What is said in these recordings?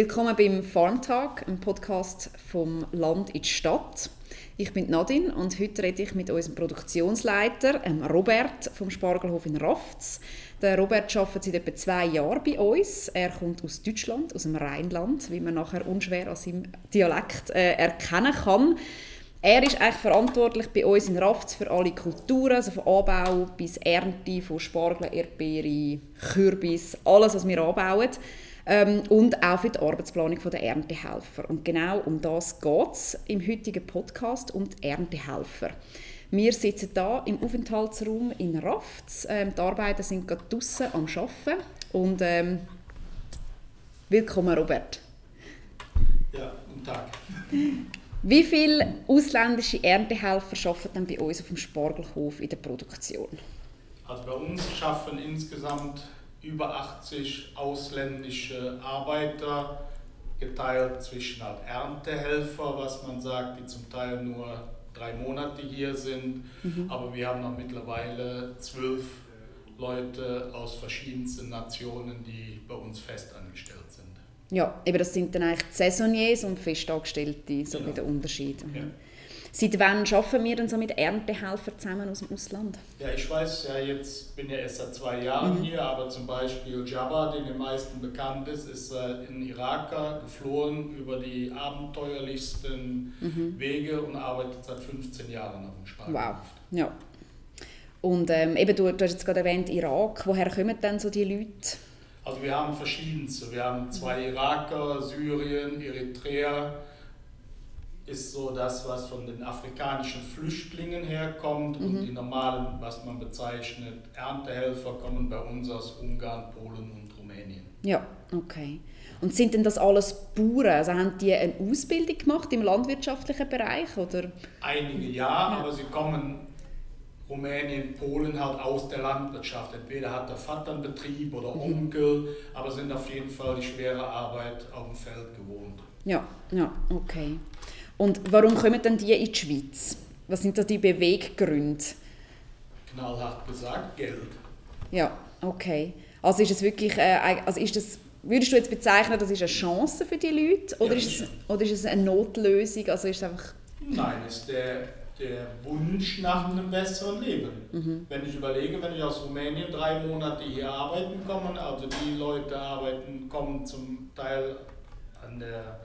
Willkommen beim Farmtag, einem Podcast vom Land in die Stadt. Ich bin Nadine und heute rede ich mit unserem Produktionsleiter Robert vom Spargelhof in Rafts. Der Robert arbeitet seit etwa zwei Jahren bei uns. Er kommt aus Deutschland, aus dem Rheinland, wie man nachher unschwer an seinem Dialekt äh, erkennen kann. Er ist eigentlich verantwortlich bei uns in Rafts für alle Kulturen, also von Anbau bis Ernte, von Spargel, Erdbeere, Kürbis, alles, was wir anbauen ähm, und auch für die Arbeitsplanung der Erntehelfer. Und genau um das geht es im heutigen Podcast, um die Erntehelfer. Wir sitzen hier im Aufenthaltsraum in Rafts. Ähm, die Arbeiter sind gerade draußen am Arbeiten. Und ähm, willkommen, Robert. Ja, guten Tag. Wie viele ausländische Erntehelfer arbeiten denn bei uns auf dem Spargelhof in der Produktion? Also bei uns arbeiten insgesamt über 80 ausländische Arbeiter, geteilt zwischen halt Erntehelfer, was man sagt, die zum Teil nur drei Monate hier sind, mhm. aber wir haben auch mittlerweile zwölf Leute aus verschiedensten Nationen, die bei uns festangestellt sind. Ja, eben das sind dann eigentlich die Saisoniers und Festangestellte, so genau. wie der Unterschied. Mhm. Ja. Seit wann arbeiten wir denn so mit Erntehelfern zusammen aus dem Ausland? Ja, ich weiß ja jetzt, bin ja erst seit zwei Jahren mhm. hier, aber zum Beispiel Jabba, den den meisten bekannt ist, ist äh, in Iraker geflohen über die abenteuerlichsten mhm. Wege und arbeitet seit 15 Jahren auf dem Spargelhof. Wow, ja. Und ähm, eben, du, du hast jetzt gerade erwähnt, Irak. Woher kommen denn so die Leute? Also wir haben verschiedenste. Wir haben zwei Iraker, Syrien, Eritrea, ist so das, was von den afrikanischen Flüchtlingen herkommt. Mhm. Und die normalen, was man bezeichnet, Erntehelfer kommen bei uns aus Ungarn, Polen und Rumänien. Ja, okay. Und sind denn das alles Bauern? Also haben die eine Ausbildung gemacht im landwirtschaftlichen Bereich? Oder? Einige ja, ja. aber sie kommen Rumänien, Polen halt aus der Landwirtschaft. Entweder hat der Vater einen Betrieb oder mhm. Onkel, aber sind auf jeden Fall die schwere Arbeit auf dem Feld gewohnt. Ja, ja, okay. Und warum kommen denn die in die Schweiz? Was sind da die Beweggründe? Knallhart gesagt, Geld. Ja, okay. Also ist es wirklich, äh, also ist das, würdest du jetzt bezeichnen, das ist eine Chance für die Leute oder, ja, ist, es, oder ist es eine Notlösung? Also ist es einfach Nein, es ist der, der Wunsch nach einem besseren Leben. Mhm. Wenn ich überlege, wenn ich aus Rumänien drei Monate hier arbeiten komme, also die Leute arbeiten, kommen zum Teil an der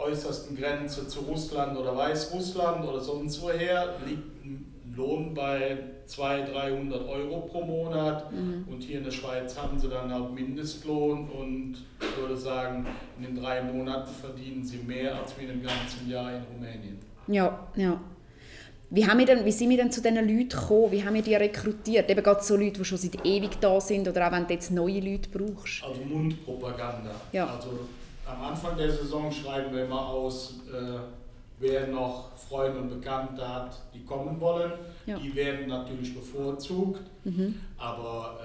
äußersten Grenze zu Russland oder Weißrussland oder sonst woher, liegt ein Lohn bei 200, 300 Euro pro Monat. Mhm. Und hier in der Schweiz haben sie dann halt Mindestlohn und ich würde sagen, in den drei Monaten verdienen sie mehr als wir in dem ganzen Jahr in Rumänien. Ja, ja. Wie, haben wir denn, wie sind wir denn zu diesen Leuten gekommen? Wie haben wir die rekrutiert? Eben gerade so Leute, die schon seit ewig da sind oder auch wenn du jetzt neue Leute brauchst? Also Mundpropaganda. Ja. Also am Anfang der Saison schreiben wir immer aus, äh, wer noch Freunde und Bekannte hat, die kommen wollen. Ja. Die werden natürlich bevorzugt, mhm. aber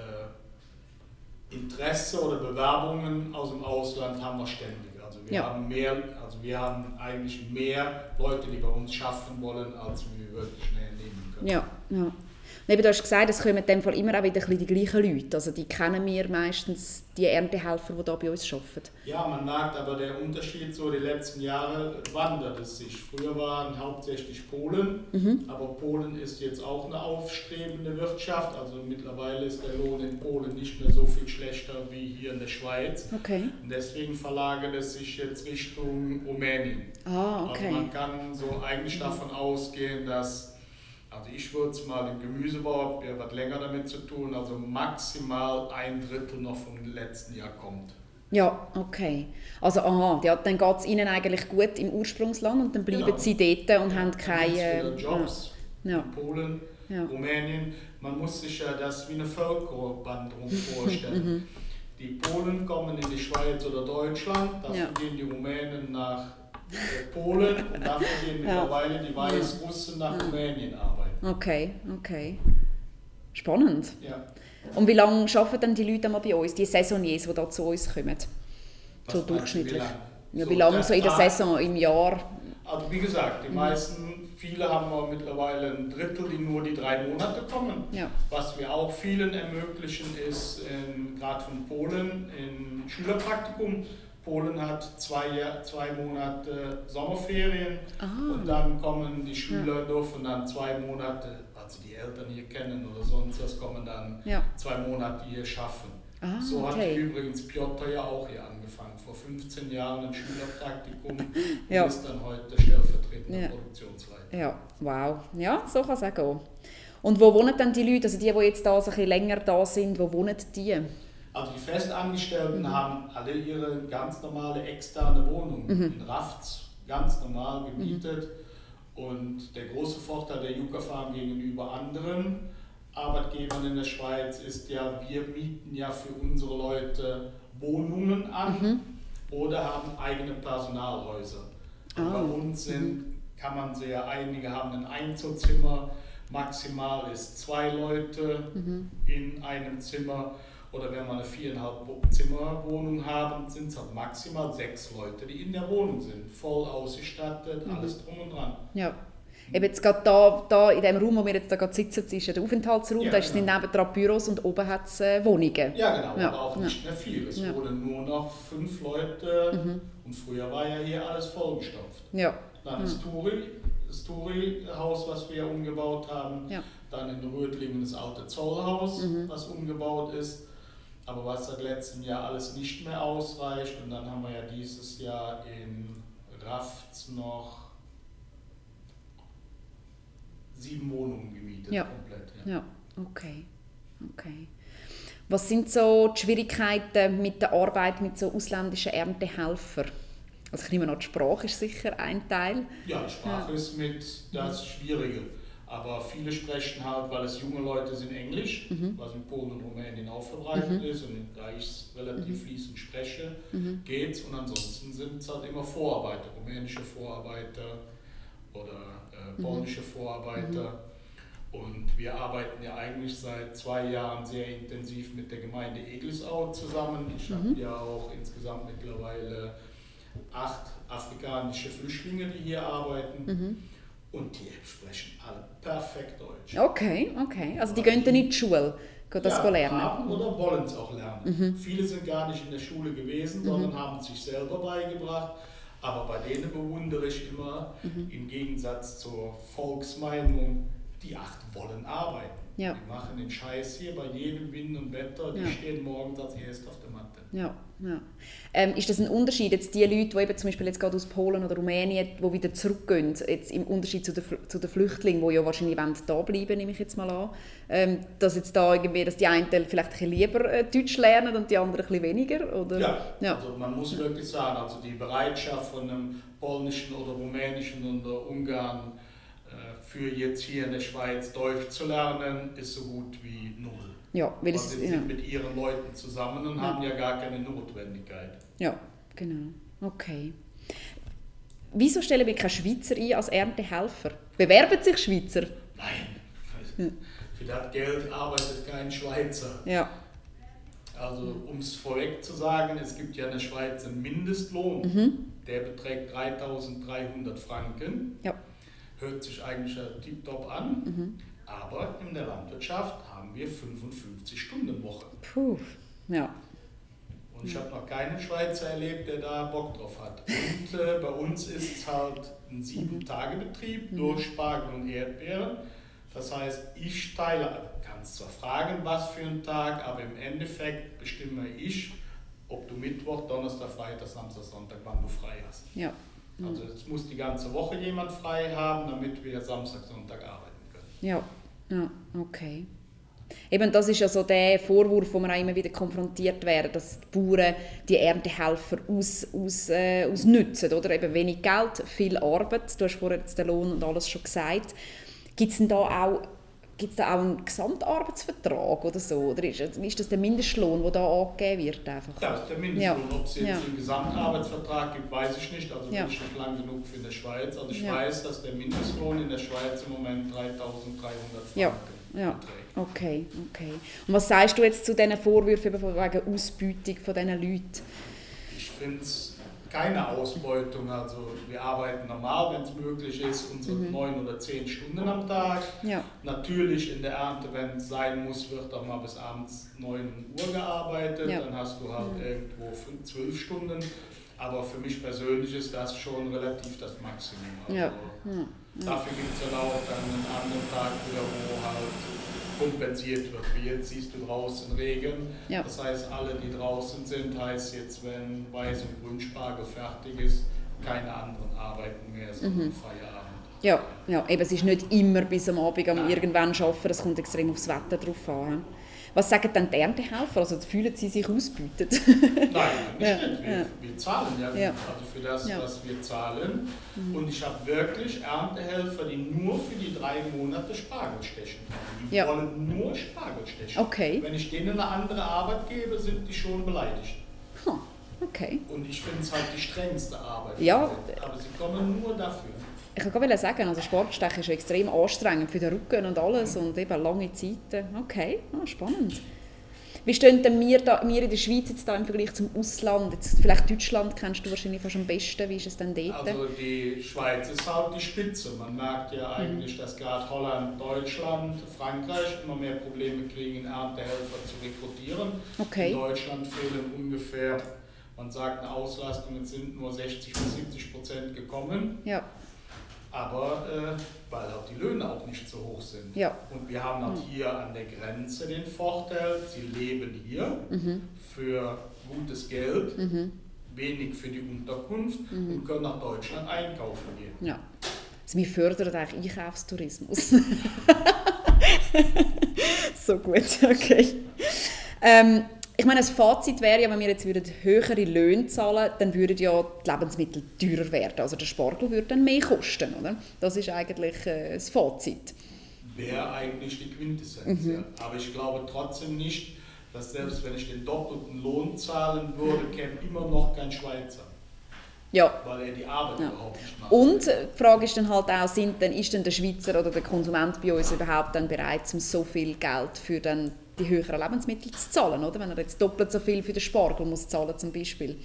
äh, Interesse oder Bewerbungen aus dem Ausland haben wir ständig. Also wir, ja. haben mehr, also wir haben eigentlich mehr Leute, die bei uns schaffen wollen, als wir wirklich schnell nehmen können. Ja, ja. Eben, du hast gesagt, es kommen in dem Fall immer auch wieder die gleichen Leute. Also die kennen wir meistens, die Erntehelfer, die hier bei uns arbeiten. Ja, man merkt aber der Unterschied so, die letzten Jahre wandert es sich. Früher waren hauptsächlich Polen, mhm. aber Polen ist jetzt auch eine aufstrebende Wirtschaft. Also mittlerweile ist der Lohn in Polen nicht mehr so viel schlechter wie hier in der Schweiz. Okay. Und deswegen verlagert es sich jetzt Richtung Rumänien. Ah, okay. Also man kann so eigentlich davon ausgehen, dass also ich würde es mal im Gemüsebau, der hat länger damit zu tun, also maximal ein Drittel noch vom letzten Jahr kommt. Ja, okay. Also aha, ja, dann geht es ihnen eigentlich gut im Ursprungsland und dann bleiben genau. sie dort und ja, haben keine... Jobs ja. in Polen, ja. Rumänien. Man muss sich ja das wie eine Völkerwanderung vorstellen. Mhm. die Polen kommen in die Schweiz oder Deutschland, dafür gehen die Rumänen nach Polen und dafür gehen mittlerweile die Weißrussen nach Rumänien arbeiten. Okay, okay. Spannend. Ja. Und wie lange arbeiten denn die Leute mal bei uns, die Saisoniers, die da zu uns kommen? So durchschnittlich. Wie lange? Ja, wie lange so in der Saison, im Jahr? Also wie gesagt, die mhm. meisten, viele haben wir mittlerweile ein Drittel, die nur die drei Monate kommen. Ja. Was wir auch vielen ermöglichen, ist gerade von Polen im Schülerpraktikum Polen hat zwei, zwei Monate Sommerferien Ah. und dann kommen die Schüler, dürfen dann zwei Monate, sie die Eltern hier kennen oder sonst was, kommen dann Ja. zwei Monate hier schaffen. Ah, so hat okay. übrigens Piotr ja auch hier angefangen, vor 15 Jahren ein Schülerpraktikum Ja. und ist dann heute stellvertretender Ja. Produktionsleiter. Ja, wow. Ja, so kann es auch gehen. Und wo wohnen dann die Leute, also die, die jetzt da so ein bisschen länger da sind, wo wohnen die? Also die Festangestellten Mhm. haben alle ihre ganz normale externe Wohnung Mhm. in Rafts ganz normal gemietet. Und der große Vorteil der Yucca Farm gegenüber anderen Arbeitgebern in der Schweiz ist ja, wir mieten ja für unsere Leute Wohnungen an Mhm. oder haben eigene Personalhäuser. Ah, Bei uns sind, kann man sehr, einige haben ein Einzelzimmer, maximal ist zwei Leute Mhm. in einem Zimmer. Oder wenn wir eine viereinhalb Zimmer Wohnung haben, sind es halt maximal sechs Leute, die in der Wohnung sind. Voll ausgestattet, Mhm. alles drum und dran. Ja. Eben jetzt gerade da, da in dem Raum, wo wir jetzt da gerade sitzen, ist ja der Aufenthaltsraum, Ja, da sind genau. nebendran Büros und oben hat es äh, Wohnungen. Ja, genau, Ja, aber auch ja. nicht mehr viel. Es Ja. Mhm. wurden nur noch fünf Leute und früher war ja hier alles vollgestopft. Ja. Dann das Turi, das Turi-Haus, was wir umgebaut haben. Ja. Dann in Rödlingen das alte Zollhaus, Mhm. was umgebaut ist. Aber was seit letztem Jahr alles nicht mehr ausreicht. Und dann haben wir ja dieses Jahr in Rafts noch sieben Wohnungen gemietet. Ja. Komplett, ja. Ja, okay. okay. Was sind so die Schwierigkeiten mit der Arbeit mit so ausländischen Erntehelfern? Also ich nehme an, die Sprache ist sicher ein Teil. Ja, die Sprache ist mit das Schwierige. Aber viele sprechen halt, weil es junge Leute sind, Englisch, was in Polen und Rumänien auch verbreitet ist. Und da ich es relativ fließend spreche, geht's. Und ansonsten sind es halt immer Vorarbeiter, rumänische Vorarbeiter oder äh, polnische Vorarbeiter. Und wir arbeiten ja eigentlich seit zwei Jahren sehr intensiv mit der Gemeinde Eglisau zusammen. Ich habe ja auch insgesamt mittlerweile acht afrikanische Flüchtlinge, die hier arbeiten. Und die sprechen alle perfekt Deutsch. Okay, okay. Also die gehen dann in die Schule, gehen das ja, lernen. haben oder wollen es auch lernen. Viele sind gar nicht in der Schule gewesen, sondern haben es sich selber beigebracht. Aber bei denen bewundere ich immer, im Gegensatz zur Volksmeinung, die acht wollen arbeiten. Ja. Die machen den Scheiß hier bei jedem Wind und Wetter. Die Ja. stehen morgens als erst auf der Matte. Ja, ja. Ähm, ist das ein Unterschied, jetzt die Leute, die eben zum Beispiel jetzt gerade aus Polen oder Rumänien, die wieder zurückgehen, jetzt im Unterschied zu den, zu den Flüchtlingen, die ja wahrscheinlich wollen da bleiben, nehme ich jetzt mal an, ähm, dass jetzt da irgendwie, dass die einen vielleicht ein bisschen lieber äh, Deutsch lernen und die anderen ein bisschen weniger, oder? Ja, Ja. also man muss wirklich sagen, also die Bereitschaft von einem polnischen oder rumänischen oder Ungarn äh, für jetzt hier in der Schweiz Deutsch zu lernen, ist so gut wie null. Ja, weil Weil es, sie ja, sind mit ihren Leuten zusammen und haben ja gar keine Notwendigkeit. ja, genau, okay. Wieso stellen wir keine Schweizer ein als Erntehelfer? Bewerben sich Schweizer? Nein, für das Geld arbeitet kein Schweizer. Ja, Also um es vorweg zu sagen, es gibt ja in der Schweiz einen Mindestlohn, Mhm. der beträgt 3300 Franken. ja, Hört sich eigentlich tiptop an, Mhm. aber in der Landwirtschaft haben wir 55 Stunden Woche. puh, ja, Und ich habe noch keinen Schweizer erlebt, der da Bock drauf hat. Und äh, bei uns ist es halt ein Sieben-Tage-Betrieb durch Spargel und Erdbeeren. Das heißt, ich teile, kannst zwar fragen, was für ein Tag, aber im Endeffekt bestimme ich, ob du Mittwoch, Donnerstag, Freitag, Samstag, Sonntag, wann du frei hast. ja. Also es muss die ganze Woche jemand frei haben, damit wir Samstag, Sonntag arbeiten können. Ja, ja, okay. Eben, das ist ja so der Vorwurf, wo wir auch immer wieder konfrontiert werden, dass die Bauern die Erntehelfer aus, aus, äh, ausnutzen, oder? Eben wenig Geld, viel Arbeit. Du hast vorher den Lohn und alles schon gesagt. Gibt es da auch Gibt es da auch einen Gesamtarbeitsvertrag oder so? Oder ist, ist das der Mindestlohn, der da angegeben wird? Einfach? Ja, das ist der Mindestlohn. Ja. Ob es jetzt Ja. einen Gesamtarbeitsvertrag gibt, weiß ich nicht. Also Ja. bin ich nicht lang genug für in der Schweiz. Also ich Ja. weiß, dass der Mindestlohn in der Schweiz im Moment 3300 Franken Ja. Ja. beträgt. Okay, okay. Und was sagst du jetzt zu diesen Vorwürfen wegen Ausbeutung von diesen Leuten? Ich finde es keine Ausbeutung. Also wir arbeiten normal, wenn es möglich ist, unsere Mhm. neun oder zehn Stunden am Tag. Ja, Natürlich in der Ernte, wenn es sein muss, wird auch mal bis abends 9 Uhr gearbeitet. Ja. Mhm. Dann hast du halt irgendwo fünf, zwölf Stunden. Aber für mich persönlich ist das schon relativ das Maximum. Also ja. Ja. Dafür gibt es dann auch dann einen anderen Tag wieder, wo halt kompensiert wird. Wie jetzt siehst du draußen Regen. Ja. Das heißt, alle, die draußen sind, heißt jetzt, wenn Weiß- und Grünspargel fertig ist, keine anderen arbeiten mehr, sondern Mhm. Feierabend. Ja, ja, eben, es ist nicht immer bis am Abend am irgendwann arbeiten, es kommt extrem aufs Wetter drauf an. Was sagen denn die Erntehelfer? Also fühlen sie sich ausbeutet? Nein, nicht, Ja. Wir, ja. wir zahlen ja, Ja. also für das, Ja. Mhm. was wir zahlen. Und ich habe wirklich Erntehelfer, die nur für die drei Monate Spargel stechen. Die Ja. wollen nur Spargel stechen. Okay. Wenn ich denen eine andere Arbeit gebe, sind die schon beleidigt. Hm, okay. Und ich finde es halt die strengste Arbeit. Ja. Aber sie kommen nur dafür. Ich wollte sagen, also Sportstechen ist extrem anstrengend für den Rücken und alles und eben lange Zeiten. Okay, ah, spannend. Wie stehen denn wir, da, wir in der Schweiz jetzt da im Vergleich zum Ausland? Jetzt vielleicht Deutschland kennst du wahrscheinlich fast am besten. Wie ist es denn dort? Also die Schweiz ist halt die Spitze. Man merkt ja Mhm. eigentlich, dass gerade Holland, Deutschland, Frankreich immer mehr Probleme kriegen, Erntehelfer zu rekrutieren. Okay. In Deutschland fehlen ungefähr, man sagt eine Auslastung, es sind nur 60 bis 70 Prozent gekommen, ja, aber äh, weil auch die Löhne auch nicht so hoch sind. ja, Und wir haben halt hier an der Grenze den Vorteil, sie leben hier Mhm. für gutes Geld, wenig für die Unterkunft Mhm. und können nach Deutschland einkaufen gehen. ja. Also wir fördern eigentlich Einkaufstourismus. so gut, okay. Ähm, ich meine, das Fazit wäre ja, wenn wir jetzt würden höhere Löhne zahlen dann würden ja die Lebensmittel teurer werden. Also der Spargel würde dann mehr kosten, oder? Das ist eigentlich äh, das Fazit. Wäre eigentlich die Quintessenz. Mhm. Ja. Aber ich glaube trotzdem nicht, dass selbst wenn ich den doppelten Lohn zahlen würde, käme immer noch kein Schweizer, Ja. weil er die Arbeit Ja. überhaupt nicht macht. Und äh, die Frage ist dann halt auch, sind denn, ist denn der Schweizer oder der Konsument bei uns überhaupt dann bereit, um so viel Geld für dann die höheren Lebensmittel zu zahlen, oder? Wenn er jetzt doppelt so viel für den Spargel muss zahlen zum Beispiel.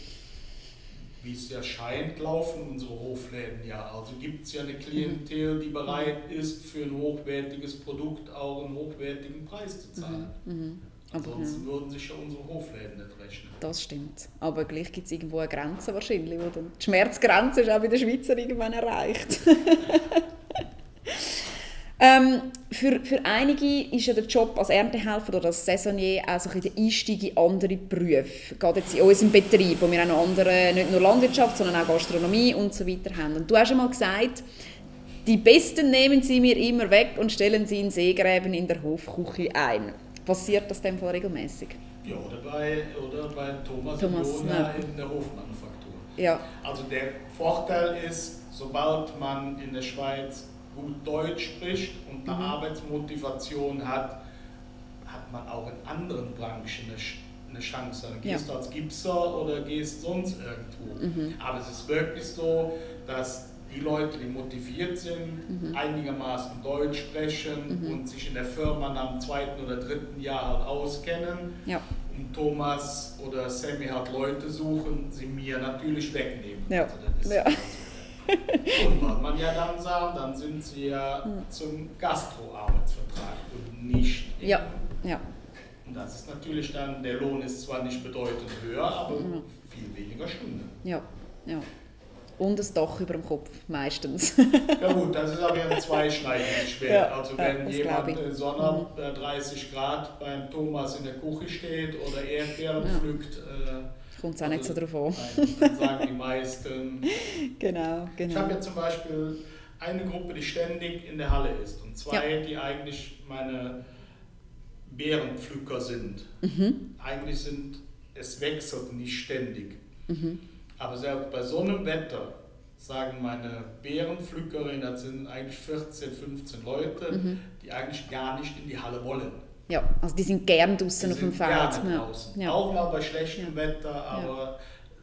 Wie es ja scheint, laufen unsere Hofläden ja. Also gibt es ja eine Klientel, die bereit ist, für ein hochwertiges Produkt auch einen hochwertigen Preis zu zahlen. Mhm. Aber, Ansonsten würden sich ja unsere Hofläden nicht rechnen. Das stimmt. Aber gleich gibt es irgendwo eine Grenze wahrscheinlich. Wo dann die Schmerzgrenze ist auch bei den Schweizer irgendwann erreicht. ähm, für, für einige ist ja der Job als Erntehelfer oder als Saisonier auch so ein der Einstieg in andere Berufe. Gerade jetzt in unserem Betrieb, wo wir auch noch andere, nicht nur Landwirtschaft, sondern auch Gastronomie und so weiter haben. Und du hast einmal gesagt, die Besten nehmen sie mir immer weg und stellen sie in Seegräben in der Hofküche ein. Passiert das dem Fall regelmäßig? Ja, oder bei, oder bei Thomas, Thomas, Jona in der Hofmanufaktur. Ja, Also der Vorteil ist, sobald man in der Schweiz gut Deutsch spricht und eine Mhm. Arbeitsmotivation hat, hat man auch in anderen Branchen eine, eine Chance. Dann Ja. gehst du als Gipser oder gehst sonst irgendwo. Mhm. Aber es ist wirklich so, dass die Leute, die motiviert sind, Mhm. einigermaßen Deutsch sprechen und sich in der Firma nach dem zweiten oder dritten Jahr halt auskennen ja, und Thomas oder Sammy hat Leute suchen, sie mir natürlich wegnehmen. Ja. Also Ja. ja. Und was man ja dann sagt, dann sind sie ja zum Gastro-Arbeitsvertrag und nicht ja, ja. Und das ist natürlich dann, der Lohn ist zwar nicht bedeutend höher, aber viel weniger Stunden. Ja, ja. Und ein Dach über dem Kopf, meistens. Ja gut, das ist aber ja ein zweischneidiges Schwert. Ja, also ja, wenn jemand. Mhm. in Sonne bei 30 Grad beim Thomas in der Küche steht oder Erdbeeren Ja. pflückt, äh, Kommt es auch nicht so drauf an. Nein, sagen die meisten. Genau, Ich genau. habe ja zum Beispiel eine Gruppe, die ständig in der Halle ist und zwei, die eigentlich meine Bärenpflücker sind. Mhm. Eigentlich sind es wechselt nicht ständig. Mhm. Aber selbst bei so einem Wetter sagen meine Bärenpflückerinnen, das sind eigentlich 14, 15 Leute, Mhm. die eigentlich gar nicht in die Halle wollen. Ja, also die sind gern draußen Die auf dem Feld. gerne Ja. draußen. Ja. Auch mal bei schlechtem Wetter, aber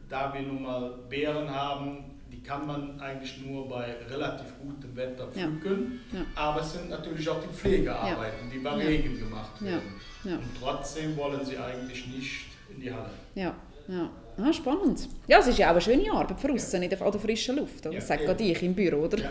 da wir nun mal Beeren haben, die kann man eigentlich nur bei relativ gutem Wetter Ja. pflücken. Ja. Aber es sind natürlich auch die Pflegearbeiten, die bei Ja. Regen gemacht Ja. werden. Ja. Und trotzdem wollen sie eigentlich nicht in die Halle. Ja, ja. Ah, spannend. Ja, es ist ja auch eine schöne Arbeit für außen in der, an der frischen Luft. Oder? Ja, Das sagt gerade ich im Büro, oder?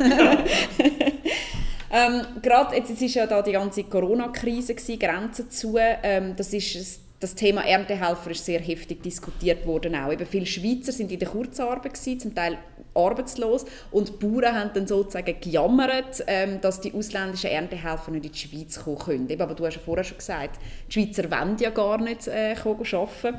Ähm, gerade jetzt, jetzt ist ja da die ganze Corona-Krise Grenzen zu. Ähm, das ist das Thema Erntehelfer ist sehr heftig diskutiert worden auch. Eben viele Schweizer sind in der Kurzarbeit gewesen, zum Teil arbeitslos und die Bauern haben dann sozusagen gejammert, ähm, dass die ausländischen Erntehelfer nicht in die Schweiz kommen können. Eben, aber du hast ja vorher schon gesagt, die Schweizer wollen ja gar nicht äh, arbeiten.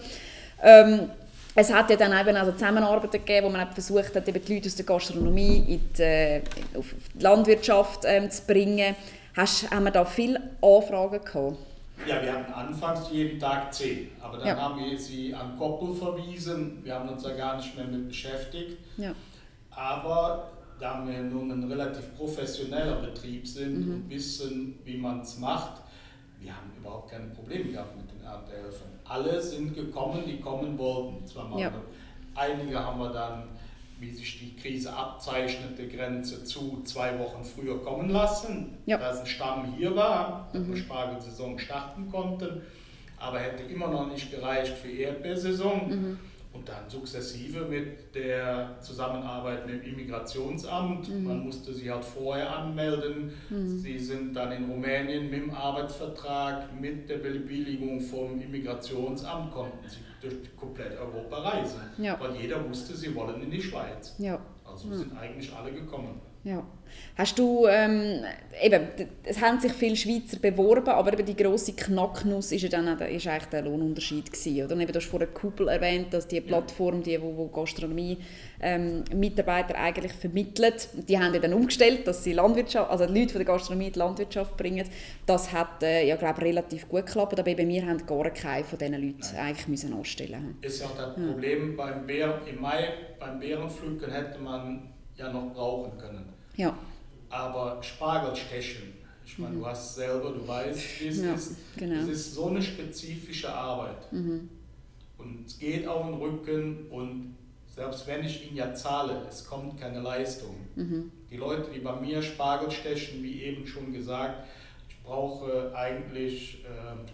Ähm, es hat ja dann eben also Zusammenarbeiten gegeben, wo man versucht hat, eben die Leute aus der Gastronomie in die, äh, auf die Landwirtschaft ähm, zu bringen. Hast, haben wir da viele Anfragen gehabt? Ja, wir hatten anfangs jeden Tag zehn, aber dann ja. haben wir sie an Koppel verwiesen. Wir haben uns da gar nicht mehr mit beschäftigt. Ja. Aber da wir nun ein relativ professioneller Betrieb sind mhm. und wissen, wie man es macht, wir haben überhaupt keine Probleme gehabt mit den Erntehelfern. Alle sind gekommen, die kommen wollten. Zwar ja. Einige haben wir dann wie sich die Krise abzeichnete, Grenze zu zwei Wochen früher kommen lassen, ja. dass ein Stamm hier war, dass mhm. wir Spargelsaison starten konnten, aber hätte immer noch nicht gereicht für Erdbeersaison. Mhm. Und dann sukzessive mit der Zusammenarbeit mit dem Immigrationsamt. Mhm. Man musste sie halt vorher anmelden. Mhm. Sie sind dann in Rumänien mit dem Arbeitsvertrag, mit der Bewilligung vom Immigrationsamt, konnten sie durch komplett Europa reisen. Ja. Weil jeder wusste, sie wollen in die Schweiz. Ja. Also sind eigentlich alle gekommen. Ja. Hast du, ähm, eben, es haben sich viele Schweizer beworben, aber eben die grosse Knacknuss ist ja dann ist eigentlich der Lohnunterschied gewesen, oder? Und eben, du hast vorhin Kuppel erwähnt, dass die Plattform, die wo, wo Gastronomie ähm, eigentlich vermittelt, die haben ja dann umgestellt, dass sie Landwirtschaft, also die Leute von der Gastronomie in die Landwirtschaft bringen. Das hat, äh, ja, glaube relativ gut geklappt, aber bei mir haben gar keine von diesen Leuten Nein. eigentlich müssen anstellen. Ist ja auch das ja. Problem beim Bären, im Mai beim Bärenpflücken hätte man ja noch brauchen können. Ja. Aber Spargelstechen, ich meine, mhm. du hast selber, du weißt, wie es ja, ist. Genau. Es ist so eine spezifische Arbeit. Mhm. Und es geht auf den Rücken und selbst wenn ich ihn ja zahle, es kommt keine Leistung. Mhm. Die Leute, die bei mir Spargel stechen, wie eben schon gesagt, ich brauche eigentlich äh,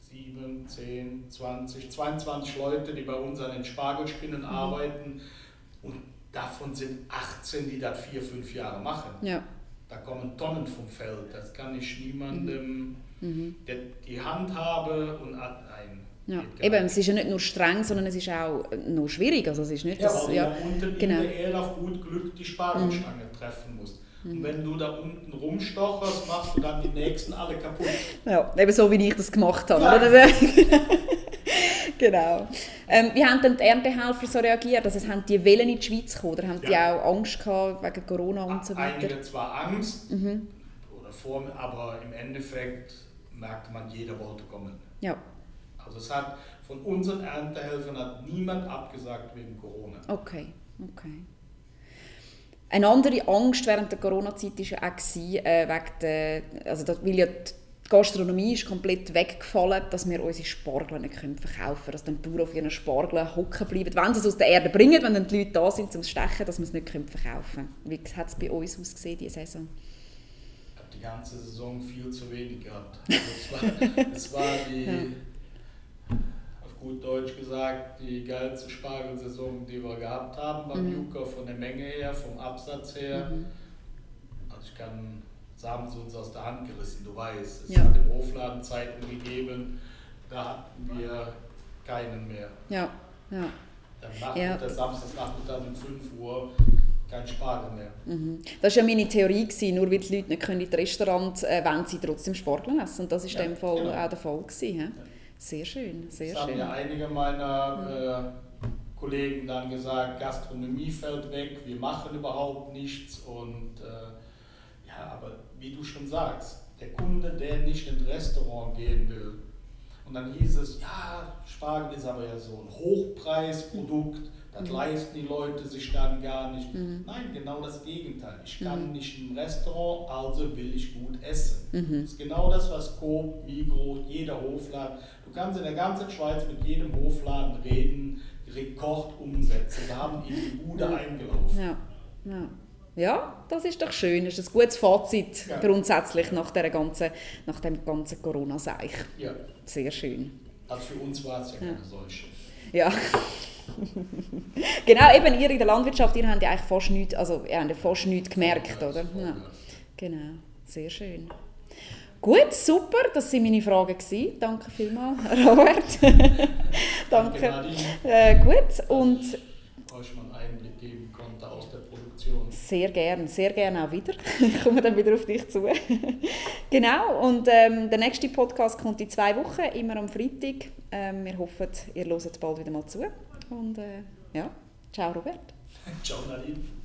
7, 10, 20, 22 Leute, die bei uns an den Spargelspinnen mhm. arbeiten. Und davon sind 18, die das vier, fünf Jahre machen. Ja. Da kommen Tonnen vom Feld. Das kann ich niemandem, mhm. mhm. der die Hand habe und ein. Ja. Eben, es ist ja nicht nur streng, sondern es ist auch noch schwierig. Also es ist nicht, ja, dass, weil ja, du unten genau. in der Erde auf gut Glück die Spargelstange mhm. treffen musst. Und mhm. wenn du da unten rumstocherst, machst du dann die nächsten alle kaputt. Ja, eben so wie ich das gemacht habe. Ja. Genau. Ähm, wie haben denn die Erntehelfer so reagiert? Also, haben die Wellen in die Schweiz kommen oder haben ja. die auch Angst gehabt wegen Corona und so weiter? Einige zwar Angst, mhm. oder vor, aber im Endeffekt merkte man, jeder wollte kommen. Ja. Also es hat von unseren Erntehelfern hat niemand abgesagt wegen Corona. Okay, okay. Eine andere Angst während der Corona-Zeit war ja auch, äh, wegen der, also das, weil ja die die Gastronomie ist komplett weggefallen, dass wir unsere Spargel nicht verkaufen können. Dass dann die Bauern auf ihren Spargeln hocken bleiben. Wenn sie es aus der Erde bringen, wenn dann die Leute da sind zum Stechen, dass wir es nicht verkaufen können. Wie hat es bei uns ausgesehen, diese Saison? Ich habe die ganze Saison viel zu wenig gehabt. Also es, war, es war die, ja. auf gut Deutsch gesagt, die geilste Spargelsaison, die wir gehabt haben beim mhm. Jucker, von der Menge her, vom Absatz her. Mhm. Also ich kann das haben sie uns aus der Hand gerissen, du weißt. Es ja. hat im Hofladen Zeiten gegeben, da hatten wir keinen mehr. Ja, ja. Dann Nachmittag, ja. der Samstagnachmittag um 5 Uhr kein Spargel mehr. Mhm. Das war ja meine Theorie, gewesen, nur weil die Leute nicht können in das Restaurant äh, wollen sie trotzdem Spargel essen. Und das war ja, in dem Fall genau. auch der Fall. Gewesen, ja. Sehr schön, sehr das schön. haben ja einige meiner äh, Kollegen dann gesagt, Gastronomie fällt weg, wir machen überhaupt nichts. Und, äh, ja, aber wie du schon sagst, der Kunde, der nicht ins Restaurant gehen will. Und dann hieß es, ja, Spargel ist aber ja so ein Hochpreisprodukt, das mhm. leisten die Leute sich dann gar nicht. Mhm. Nein, genau das Gegenteil. Ich kann mhm. nicht im Restaurant, also will ich gut essen. Mhm. Das ist genau das, was Coop, Migro, jeder Hofladen, du kannst in der ganzen Schweiz mit jedem Hofladen reden, Rekordumsätze, da haben die die Bude eingelaufen. Ja. Ja. Ja, das ist doch schön. Das ist ein gutes Fazit ja. grundsätzlich nach, der ganzen, nach dem ganzen Corona-Seich. Ja. Sehr schön. Also für uns war es ja, ja. keine solche. Ja. genau, eben ihr in der Landwirtschaft, ihr habt ja eigentlich fast nichts, also ihr habt ja fast nichts gemerkt, oder? Ja. Genau, sehr schön. Gut, super, das waren meine Fragen. Gewesen. Danke vielmals, Robert. Danke. Äh, gut, und... Euch mal einen Einblick geben konnte aus der Produktion. Sehr gerne, sehr gerne auch wieder. Ich komme dann wieder auf dich zu. genau, und ähm, der nächste Podcast kommt in zwei Wochen, immer am Freitag. Ähm, wir hoffen, ihr hört bald wieder mal zu. Und äh, ja, ciao Robert. ciao Nadine.